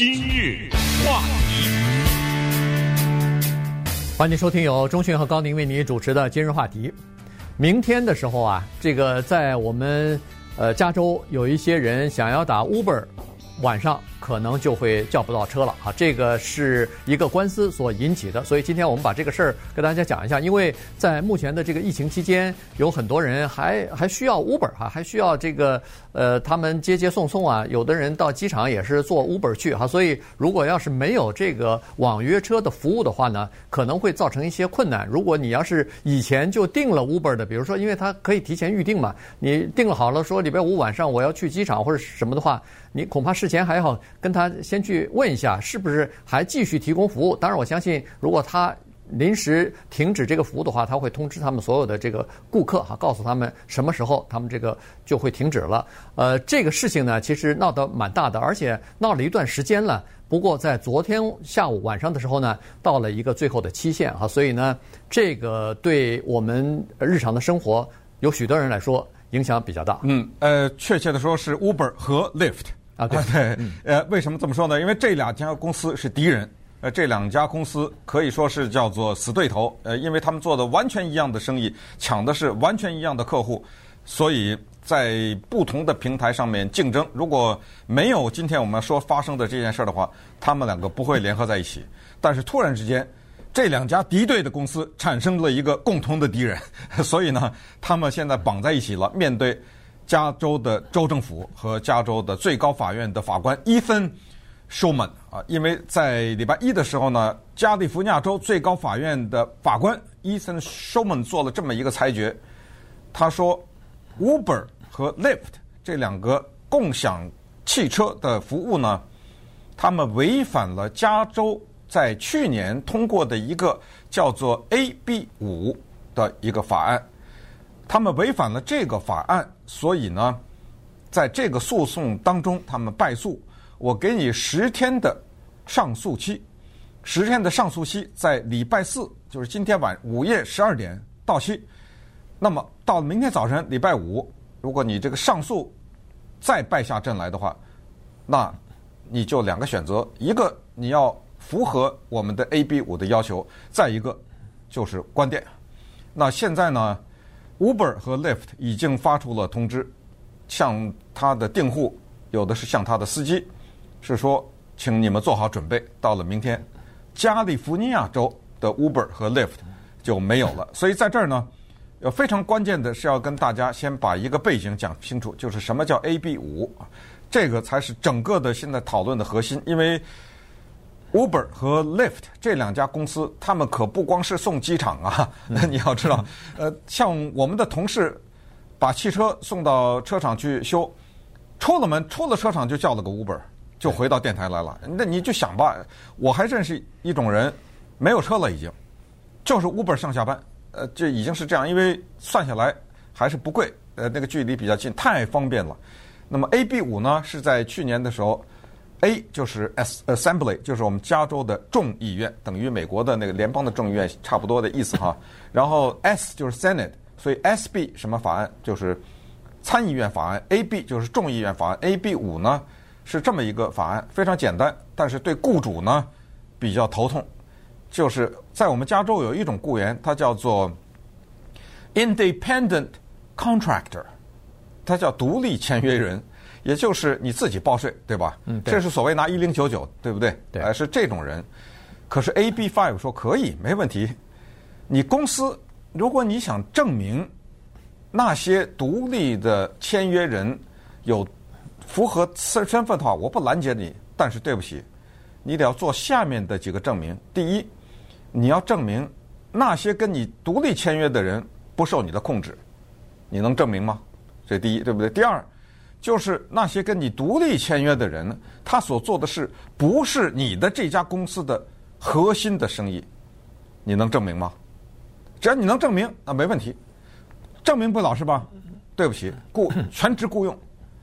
今日话题，欢迎收听由钟迅和高宁为你主持的今日话题。明天的时候啊，这个在我们呃加州有一些人想要打 Uber，晚上。可能就会叫不到车了啊！这个是一个官司所引起的，所以今天我们把这个事儿跟大家讲一下。因为在目前的这个疫情期间，有很多人还 还需要 Uber 哈，还需要这个呃他们接接送送啊。有的人到机场也是坐 Uber 去哈，所以如果要是没有这个网约车的服务的话呢，可能会造成一些困难。如果你要是以前就订了 Uber 的，比如说因为它可以提前预定嘛，你订了好了说礼拜五晚上我要去机场或者什么的话，你恐怕事前还好。跟他先去问一下，是不是还继续提供服务？当然，我相信，如果他临时停止这个服务的话，他会通知他们所有的这个顾客哈，告诉他们什么时候他们这个就会停止了。呃，这个事情呢，其实闹得蛮大的，而且闹了一段时间了。不过在昨天下午晚上的时候呢，到了一个最后的期限哈，所以呢，这个对我们日常的生活有许多人来说影响比较大。嗯，呃，确切的说是 Uber 和 Lyft。啊，对，对，呃，为什么这么说呢？因为这两家公司是敌人，呃，这两家公司可以说是叫做死对头，呃，因为他们做的完全一样的生意，抢的是完全一样的客户，所以在不同的平台上面竞争。如果没有今天我们说发生的这件事儿的话，他们两个不会联合在一起。但是突然之间，这两家敌对的公司产生了一个共同的敌人，所以呢，他们现在绑在一起了，面对。加州的州政府和加州的最高法院的法官伊森·舒曼啊，因为在礼拜一的时候呢，加利福尼亚州最高法院的法官伊森·舒曼做了这么一个裁决，他说，Uber 和 Lyft 这两个共享汽车的服务呢，他们违反了加州在去年通过的一个叫做 AB 五的一个法案。他们违反了这个法案，所以呢，在这个诉讼当中，他们败诉。我给你十天的上诉期，十天的上诉期在礼拜四，就是今天晚午夜十二点到期。那么到明天早晨礼拜五，如果你这个上诉再败下阵来的话，那你就两个选择：一个你要符合我们的 AB 五的要求，再一个就是关店。那现在呢？Uber 和 Lyft 已经发出了通知，向他的订户，有的是向他的司机，是说，请你们做好准备，到了明天，加利福尼亚州的 Uber 和 Lyft 就没有了。所以在这儿呢，要非常关键的是要跟大家先把一个背景讲清楚，就是什么叫 AB 五，这个才是整个的现在讨论的核心，因为。Uber 和 Lyft 这两家公司，他们可不光是送机场啊！那 你要知道，呃，像我们的同事把汽车送到车厂去修，出了门出了车厂就叫了个 Uber，就回到电台来了。那你就想吧，我还认识一种人，没有车了已经，就是 Uber 上下班，呃，这已经是这样，因为算下来还是不贵，呃，那个距离比较近，太方便了。那么 AB 五呢，是在去年的时候。A 就是 Assembly，就是我们加州的众议院，等于美国的那个联邦的众议院差不多的意思哈。然后 S 就是 Senate，所以 SB 什么法案就是参议院法案，AB 就是众议院法案，AB 五呢是这么一个法案，非常简单，但是对雇主呢比较头痛。就是在我们加州有一种雇员，他叫做 Independent Contractor，他叫独立签约人。也就是你自己报税，对吧？嗯，这是所谓拿一零九九，对不对？对，呃，是这种人。可是 AB Five 说可以，没问题。你公司如果你想证明那些独立的签约人有符合身身份的话，我不拦截你。但是对不起，你得要做下面的几个证明。第一，你要证明那些跟你独立签约的人不受你的控制，你能证明吗？这第一，对不对？第二。就是那些跟你独立签约的人，他所做的事不是你的这家公司的核心的生意，你能证明吗？只要你能证明，那没问题。证明不了是吧？对不起，雇 全职雇佣，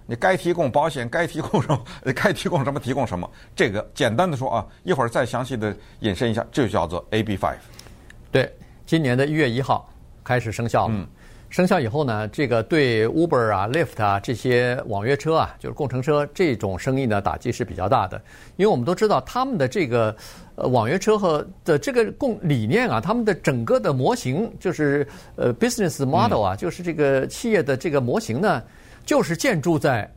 你该提供保险，该提供什么，该提供什么提供什么。这个简单的说啊，一会儿再详细的引申一下，这就叫做 AB Five。对，今年的一月一号开始生效了。嗯生效以后呢，这个对 Uber 啊、Lyft 啊这些网约车啊，就是共乘车这种生意呢，打击是比较大的。因为我们都知道他们的这个呃网约车和的这个共理念啊，他们的整个的模型就是呃 business model 啊，就是这个企业的这个模型呢，就是建筑在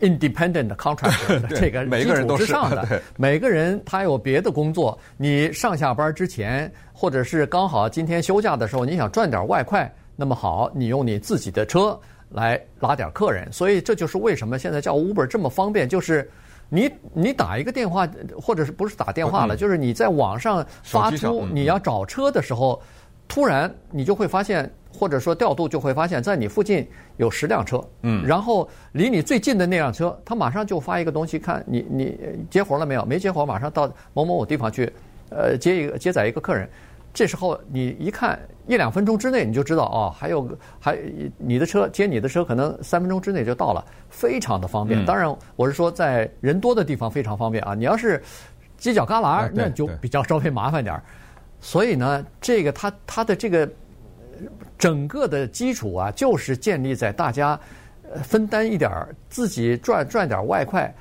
independent contractor 的 这个基础之上的。每个人他有别的工作，你上下班之前，或者是刚好今天休假的时候，你想赚点外快。那么好，你用你自己的车来拉点客人，所以这就是为什么现在叫 Uber 这么方便，就是你你打一个电话，或者是不是打电话了，就是你在网上发出你要找车的时候，突然你就会发现，或者说调度就会发现，在你附近有十辆车，嗯，然后离你最近的那辆车，他马上就发一个东西，看你你接活了没有？没接活，马上到某某某地方去，呃，接一个接载一个客人。这时候你一看一两分钟之内你就知道哦，还有还你的车接你的车可能三分钟之内就到了，非常的方便。当然我是说在人多的地方非常方便啊，你要是犄角旮旯那就比较稍微麻烦点儿。所以呢，这个它它的这个整个的基础啊，就是建立在大家分担一点儿自己赚赚点外快。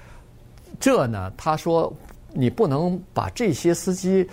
这呢，他说你不能把这些司机。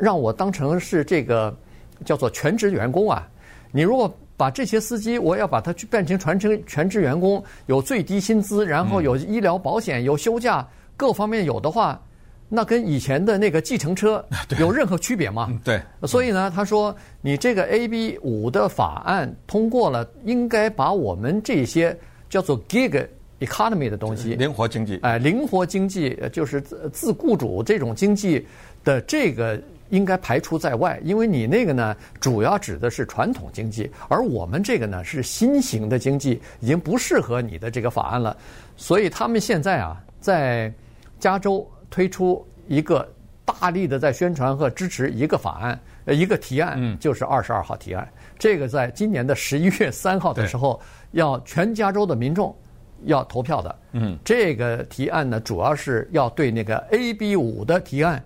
让我当成是这个叫做全职员工啊！你如果把这些司机，我要把它去变成全职全职员工，有最低薪资，然后有医疗保险，有休假，各方面有的话，那跟以前的那个计程车 有任何区别吗？对。所以呢，他说你这个 AB 五的法案通过了，应该把我们这些叫做 gig economy 的东西，灵活经济，哎，灵活经济就是自自雇主这种经济。的这个应该排除在外，因为你那个呢，主要指的是传统经济，而我们这个呢是新型的经济，已经不适合你的这个法案了。所以他们现在啊，在加州推出一个大力的在宣传和支持一个法案，呃，一个提案，就是二十二号提案。这个在今年的十一月三号的时候，要全加州的民众要投票的。嗯，这个提案呢，主要是要对那个 AB 五的提案。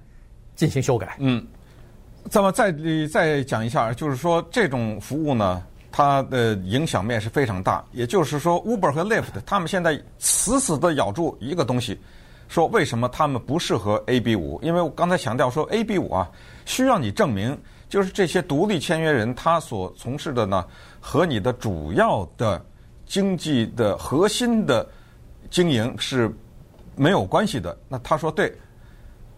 进行修改。嗯，咱们再再讲一下，就是说这种服务呢，它的影响面是非常大。也就是说，Uber 和 Lyft 他们现在死死的咬住一个东西，说为什么他们不适合 AB 五？因为我刚才强调说，AB 五啊，需要你证明，就是这些独立签约人他所从事的呢，和你的主要的经济的核心的经营是没有关系的。那他说对。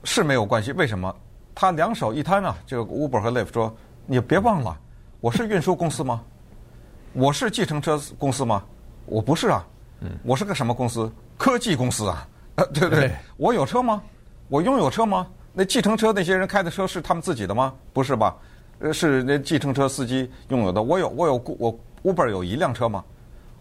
是没有关系，为什么？他两手一摊啊，这个 Uber 和 Lyft 说：“你别忘了，我是运输公司吗？我是计程车公司吗？我不是啊，我是个什么公司？科技公司啊，对不对？我有车吗？我拥有车吗？那计程车那些人开的车是他们自己的吗？不是吧？呃，是那计程车司机拥有的。我有，我有，我 Uber 有一辆车吗？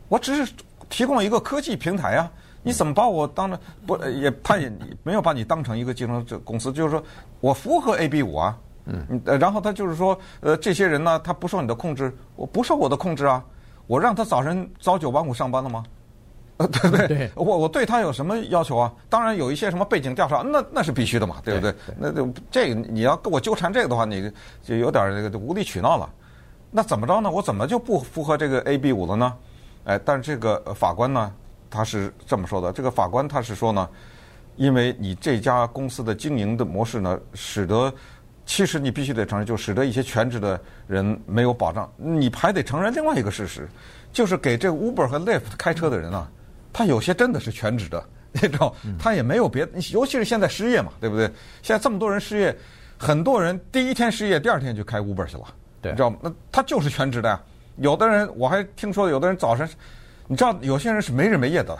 我只是提供一个科技平台啊。”你怎么把我当成不也？他也没有把你当成一个竞争者公司，就是说我符合 AB 五啊。嗯。然后他就是说，呃，这些人呢，他不受你的控制，我不受我的控制啊。我让他早晨早九晚五上班了吗？呃，对不对？对。我我对他有什么要求啊？当然有一些什么背景调查，那那是必须的嘛，对不对？对对，那就这个你要跟我纠缠这个的话，你就有点这个无理取闹了。那怎么着呢？我怎么就不符合这个 AB 五了呢？哎，但是这个法官呢？他是这么说的，这个法官他是说呢，因为你这家公司的经营的模式呢，使得其实你必须得承认，就使得一些全职的人没有保障。你还得承认另外一个事实，就是给这个 Uber 和 Lyft 开车的人啊，他有些真的是全职的，你知道，他也没有别的，尤其是现在失业嘛，对不对？现在这么多人失业，很多人第一天失业，第二天就开 Uber 去了，对，你知道吗？那他就是全职的呀。有的人我还听说，有的人早晨。你知道有些人是没日没夜的，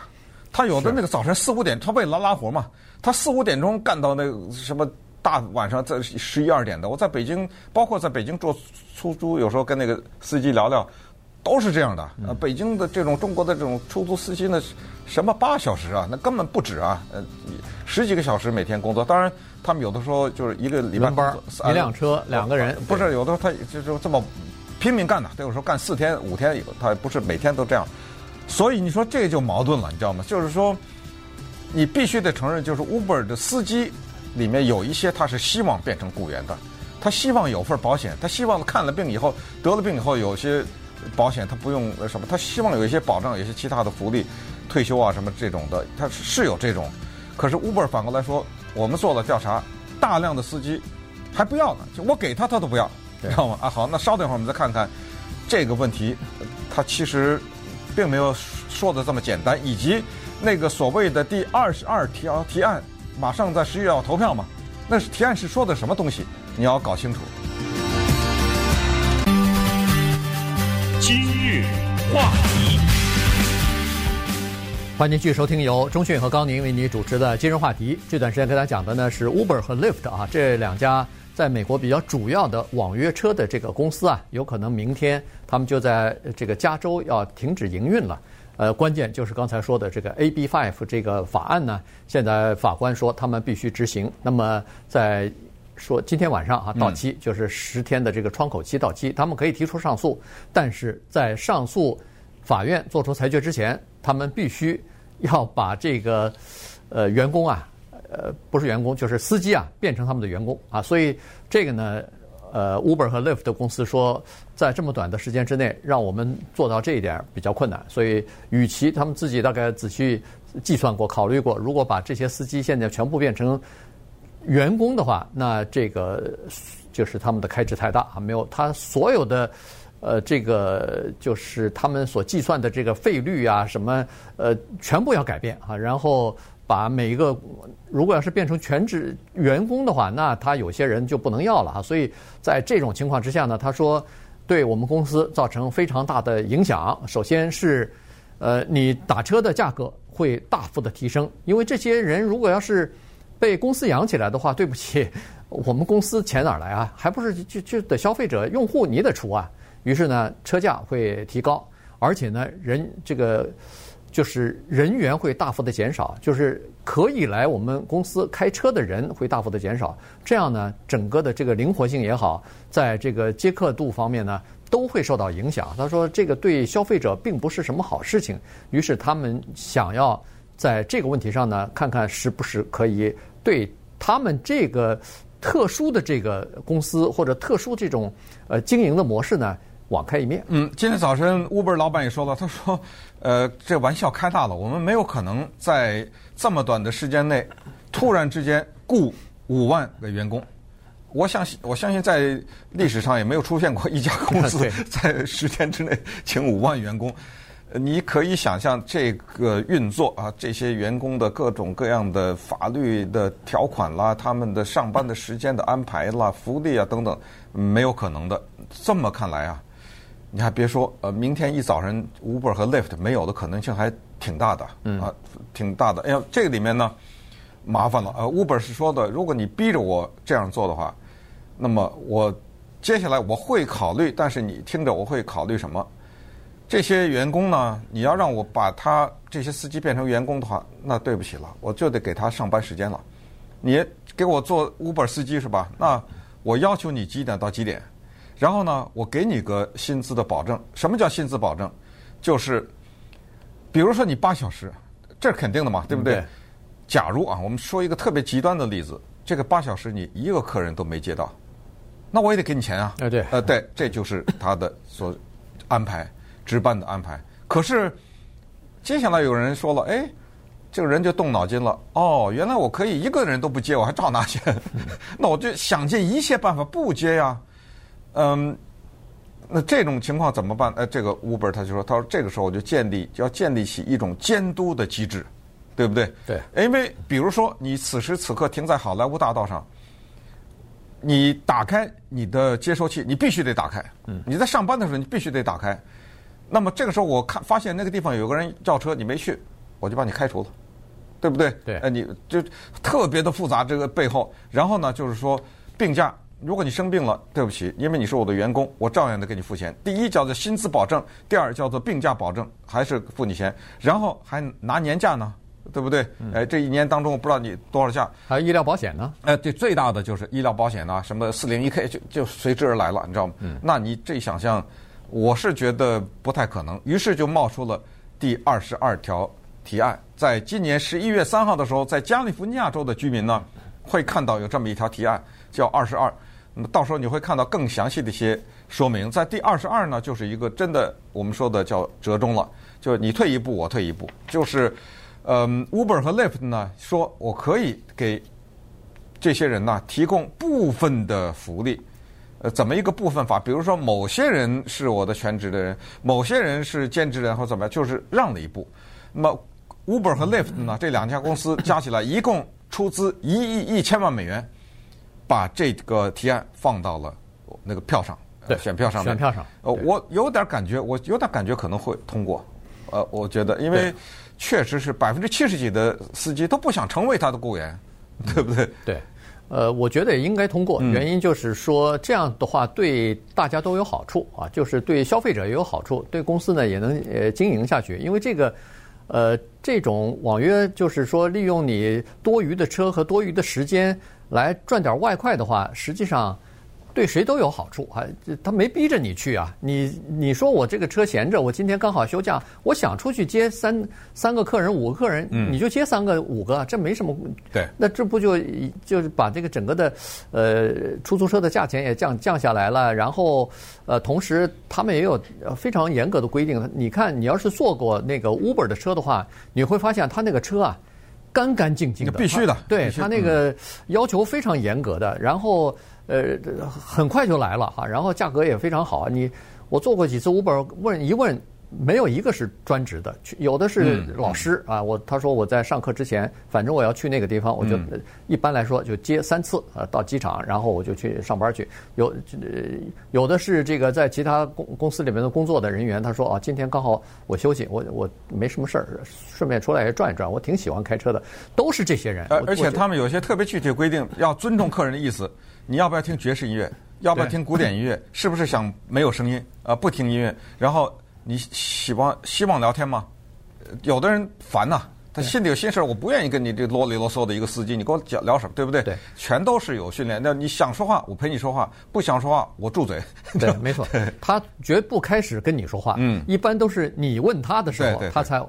他有的那个早晨四五点，他为了拉拉活嘛，他四五点钟干到那个什么大晚上在十一二点的。我在北京，包括在北京坐出租，有时候跟那个司机聊聊，都是这样的。呃，北京的这种中国的这种出租司机呢，什么八小时啊，那根本不止啊，呃，十几个小时每天工作。当然，他们有的时候就是一个礼拜班，一辆车两个人，不是有的时候他就是这么拼命干的，他有时候干四天五天，他不是每天都这样。所以你说这就矛盾了，你知道吗？就是说，你必须得承认，就是 Uber 的司机里面有一些他是希望变成雇员的，他希望有份保险，他希望看了病以后得了病以后有些保险，他不用什么，他希望有一些保障，有一些其他的福利，退休啊什么这种的，他是有这种。可是 Uber 反过来说，我们做了调查，大量的司机还不要呢，就我给他他都不要，知道吗？啊，好，那稍等一会儿我们再看看这个问题，他其实并没有说的这么简单，以及那个所谓的第二十二条提案，马上在十一月要投票嘛，那是提案是说的什么东西？你要搞清楚。今日话题，欢迎继续收听由中讯和高宁为你主持的今日话题。这段时间跟大家讲的呢是 Uber 和 Lyft 啊，这两家在美国比较主要的网约车的这个公司啊，有可能明天他们就在这个加州要停止营运了。呃，关键就是刚才说的这个 AB5 这个法案呢，现在法官说他们必须执行。那么在说今天晚上啊到期，就是十天的这个窗口期到期，他们可以提出上诉，但是在上诉法院做出裁决之前，他们必须要把这个呃员工啊，呃不是员工就是司机啊变成他们的员工啊，所以这个呢，呃 Uber 和 Lyft 的公司说，在这么短的时间之内让我们做到这一点比较困难，所以与其他们自己大概仔细计算过、考虑过，如果把这些司机现在全部变成。员工的话，那这个就是他们的开支太大啊，没有他所有的呃，这个就是他们所计算的这个费率啊，什么呃，全部要改变啊，然后把每一个如果要是变成全职员工的话，那他有些人就不能要了啊。所以在这种情况之下呢，他说对我们公司造成非常大的影响。首先是呃，你打车的价格会大幅的提升，因为这些人如果要是被公司养起来的话，对不起，我们公司钱哪来啊？还不是就就得消费者用户你得出啊。于是呢，车价会提高，而且呢，人这个就是人员会大幅的减少，就是可以来我们公司开车的人会大幅的减少。这样呢，整个的这个灵活性也好，在这个接客度方面呢，都会受到影响。他说这个对消费者并不是什么好事情。于是他们想要。在这个问题上呢，看看是不是可以对他们这个特殊的这个公司或者特殊这种呃经营的模式呢，网开一面。嗯，今天早晨 Uber 老板也说了，他说，呃，这玩笑开大了，我们没有可能在这么短的时间内突然之间雇五万个员工。我相信，我相信在历史上也没有出现过一家公司 在十天之内请五万员工。你可以想象这个运作啊，这些员工的各种各样的法律的条款啦，他们的上班的时间的安排啦，福利啊等等，没有可能的。这么看来啊，你还别说，呃，明天一早上 Uber 和 Lyft 没有的可能性还挺大的，啊，挺大的。哎呀，这个里面呢，麻烦了。呃，Uber 是说的，如果你逼着我这样做的话，那么我接下来我会考虑，但是你听着，我会考虑什么？这些员工呢，你要让我把他这些司机变成员工的话，那对不起了，我就得给他上班时间了。你给我做 Uber 司机是吧？那我要求你几点到几点，然后呢，我给你个薪资的保证。什么叫薪资保证？就是比如说你八小时，这是肯定的嘛，对不对？假如啊，我们说一个特别极端的例子，这个八小时你一个客人都没接到，那我也得给你钱啊。呃，对，呃，对，这就是他的所安排。值班的安排，可是接下来有人说了，哎，这个人就动脑筋了。哦，原来我可以一个人都不接，我还照拿钱，那我就想尽一切办法不接呀。嗯，那这种情况怎么办？哎，这个 Uber 他就说，他说这个时候我就建立要建立起一种监督的机制，对不对？对。因为比如说你此时此刻停在好莱坞大道上，你打开你的接收器，你必须得打开。嗯。你在上班的时候，你必须得打开。那么这个时候，我看发现那个地方有个人叫车，你没去，我就把你开除了，对不对？对。呃，你就特别的复杂这个背后，然后呢，就是说病假，如果你生病了，对不起，因为你是我的员工，我照样的给你付钱。第一叫做薪资保证，第二叫做病假保证，还是付你钱，然后还拿年假呢，对不对？哎，这一年当中我不知道你多少假，还有医疗保险呢？哎，对，最大的就是医疗保险啊，什么四零一 K 就就随之而来了，你知道吗？嗯。那你这想象。我是觉得不太可能，于是就冒出了第二十二条提案。在今年十一月三号的时候，在加利福尼亚州的居民呢，会看到有这么一条提案，叫二十二。那么到时候你会看到更详细的一些说明。在第二十二呢，就是一个真的我们说的叫折中了，就是你退一步，我退一步，就是，嗯，Uber 和 Lyft 呢说我可以给这些人呢提供部分的福利。呃，怎么一个部分法？比如说，某些人是我的全职的人，某些人是兼职人，或怎么样，就是让了一步。那么，Uber 和 Lyft 呢，这两家公司加起来一共出资一亿一千万美元，把这个提案放到了那个票上，对，选票上面。选票上。呃，我有点感觉，我有点感觉可能会通过。呃，我觉得，因为确实是百分之七十几的司机都不想成为他的雇员，对不对？对。呃，我觉得也应该通过，原因就是说这样的话对大家都有好处啊，就是对消费者也有好处，对公司呢也能呃经营下去。因为这个，呃，这种网约就是说利用你多余的车和多余的时间来赚点外快的话，实际上。对谁都有好处啊！他没逼着你去啊，你你说我这个车闲着，我今天刚好休假，我想出去接三三个客人、五个客人，你就接三个、五个，这没什么。对，那这不就就是把这个整个的呃出租车的价钱也降降下来了，然后呃同时他们也有非常严格的规定。你看，你要是坐过那个 Uber 的车的话，你会发现他那个车啊干干净净的，必须的，对他那个要求非常严格的，然后。呃，很快就来了哈，然后价格也非常好。你我做过几次 Uber，问一问。没有一个是专职的，有的是老师啊。我他说我在上课之前，反正我要去那个地方，我就一般来说就接三次啊，到机场，然后我就去上班去。有有的是这个在其他公公司里面的工作的人员，他说啊，今天刚好我休息，我我没什么事儿，顺便出来也转一转。我挺喜欢开车的，都是这些人。而而且他们有些特别具体的规定，要尊重客人的意思。你要不要听爵士音乐？要不要听古典音乐？是不是想没有声音啊？不听音乐，然后。你希望希望聊天吗？有的人烦呐，他心里有心事儿，我不愿意跟你这啰里啰嗦的一个司机，你跟我讲聊什么，对不对？对，全都是有训练。那你想说话，我陪你说话；不想说话，我住嘴。对，没错，他绝不开始跟你说话。嗯，一般都是你问他的时候，他才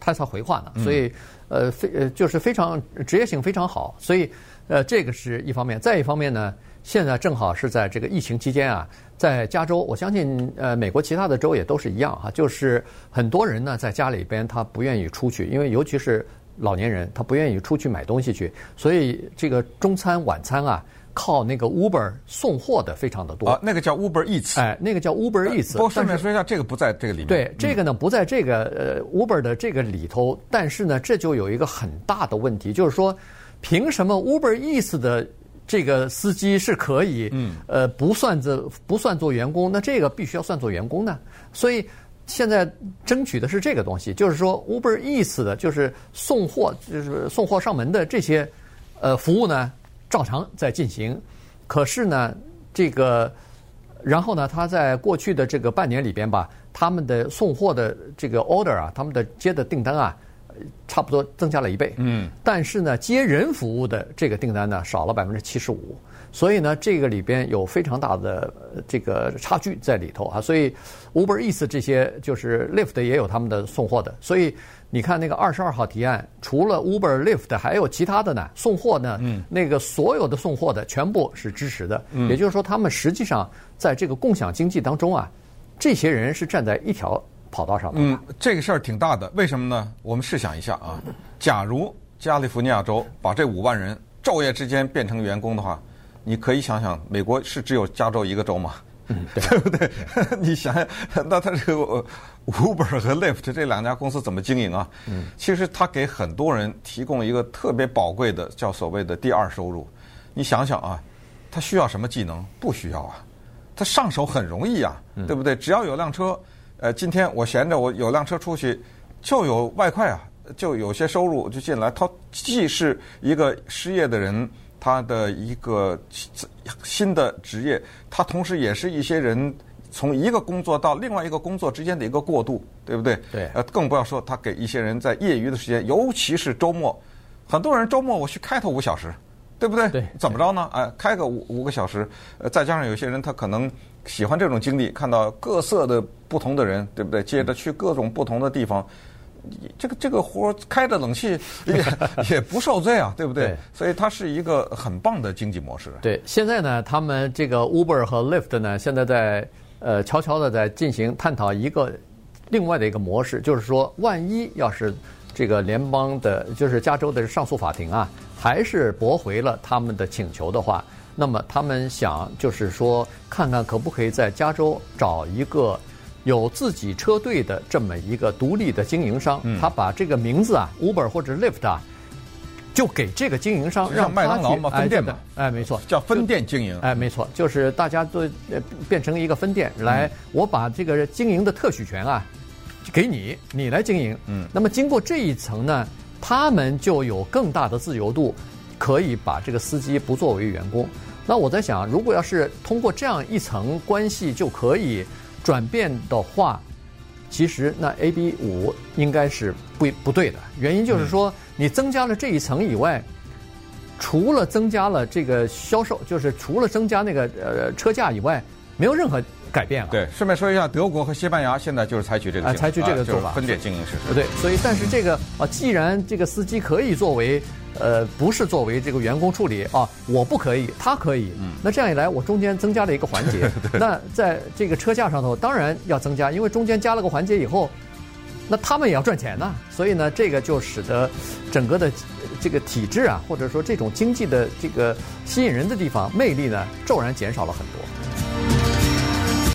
他才回话呢。所以，呃，非呃就是非常职业性非常好。所以，呃，这个是一方面。再一方面呢，现在正好是在这个疫情期间啊。在加州，我相信，呃，美国其他的州也都是一样哈，就是很多人呢在家里边他不愿意出去，因为尤其是老年人，他不愿意出去买东西去，所以这个中餐晚餐啊，靠那个 Uber 送货的非常的多。啊，那个叫 Uber Eats。哎，那个叫 Uber Eats。不过顺便说一下，这个不在这个里面。对，这个呢不在这个呃 Uber 的这个里头，但是呢，这就有一个很大的问题，就是说，凭什么 Uber Eats 的？这个司机是可以，呃，不算做不算做员工，那这个必须要算做员工呢。所以现在争取的是这个东西，就是说 Uber Eats 的，就是送货，就是送货上门的这些呃服务呢，照常在进行。可是呢，这个然后呢，他在过去的这个半年里边吧，他们的送货的这个 order 啊，他们的接的订单啊。差不多增加了一倍，嗯，但是呢，接人服务的这个订单呢少了百分之七十五，所以呢，这个里边有非常大的这个差距在里头啊。所以 Uber Eats 这些就是 Lyft 也有他们的送货的，所以你看那个二十二号提案，除了 Uber、Lyft 还有其他的呢，送货呢，嗯，那个所有的送货的全部是支持的，嗯，也就是说，他们实际上在这个共享经济当中啊，这些人是站在一条。跑道上，嗯，这个事儿挺大的，为什么呢？我们试想一下啊，假如加利福尼亚州把这五万人昼夜之间变成员工的话，你可以想想，美国是只有加州一个州吗？嗯，对，对不对？你想想，那他这个 Uber 和 Lyft 这两家公司怎么经营啊？嗯，其实他给很多人提供一个特别宝贵的叫所谓的第二收入。你想想啊，他需要什么技能？不需要啊，他上手很容易啊，对不对？只要有辆车。呃，今天我闲着，我有辆车出去，就有外快啊，就有些收入就进来。他既是一个失业的人，他的一个新的职业，他同时也是一些人从一个工作到另外一个工作之间的一个过渡，对不对？对。呃，更不要说他给一些人在业余的时间，尤其是周末，很多人周末我去开他五小时，对不对？对。怎么着呢？哎，开个五五个小时，呃，再加上有些人他可能。喜欢这种经历，看到各色的不同的人，对不对？接着去各种不同的地方，这个这个活开着冷气也 也不受罪啊，对不对？对所以它是一个很棒的经济模式。对，现在呢，他们这个 Uber 和 Lyft 呢，现在在呃悄悄的在进行探讨一个另外的一个模式，就是说，万一要是这个联邦的，就是加州的上诉法庭啊，还是驳回了他们的请求的话，那么他们想就是说，看看可不可以在加州找一个。有自己车队的这么一个独立的经营商，嗯、他把这个名字啊，Uber 或者 Lyft 啊，就给这个经营商，让麦当劳嘛分店嘛，哎，没错，叫分店经营，哎，没错，就是大家都变成一个分店来，我把这个经营的特许权啊给你，你来经营。嗯，那么经过这一层呢，他们就有更大的自由度，可以把这个司机不作为员工。那我在想，如果要是通过这样一层关系就可以。转变的话，其实那 AB 五应该是不不对的。原因就是说，你增加了这一层以外，除了增加了这个销售，就是除了增加那个呃车价以外，没有任何改变了。对，顺便说一下，德国和西班牙现在就是采取这个、啊、采取这个做法，啊就是、分店经营式。不对，所以但是这个啊，既然这个司机可以作为。呃，不是作为这个员工处理啊，我不可以，他可以。嗯，那这样一来，我中间增加了一个环节。对那在这个车价上头，当然要增加，因为中间加了个环节以后，那他们也要赚钱呐。所以呢，这个就使得整个的这个体制啊，或者说这种经济的这个吸引人的地方、魅力呢，骤然减少了很多。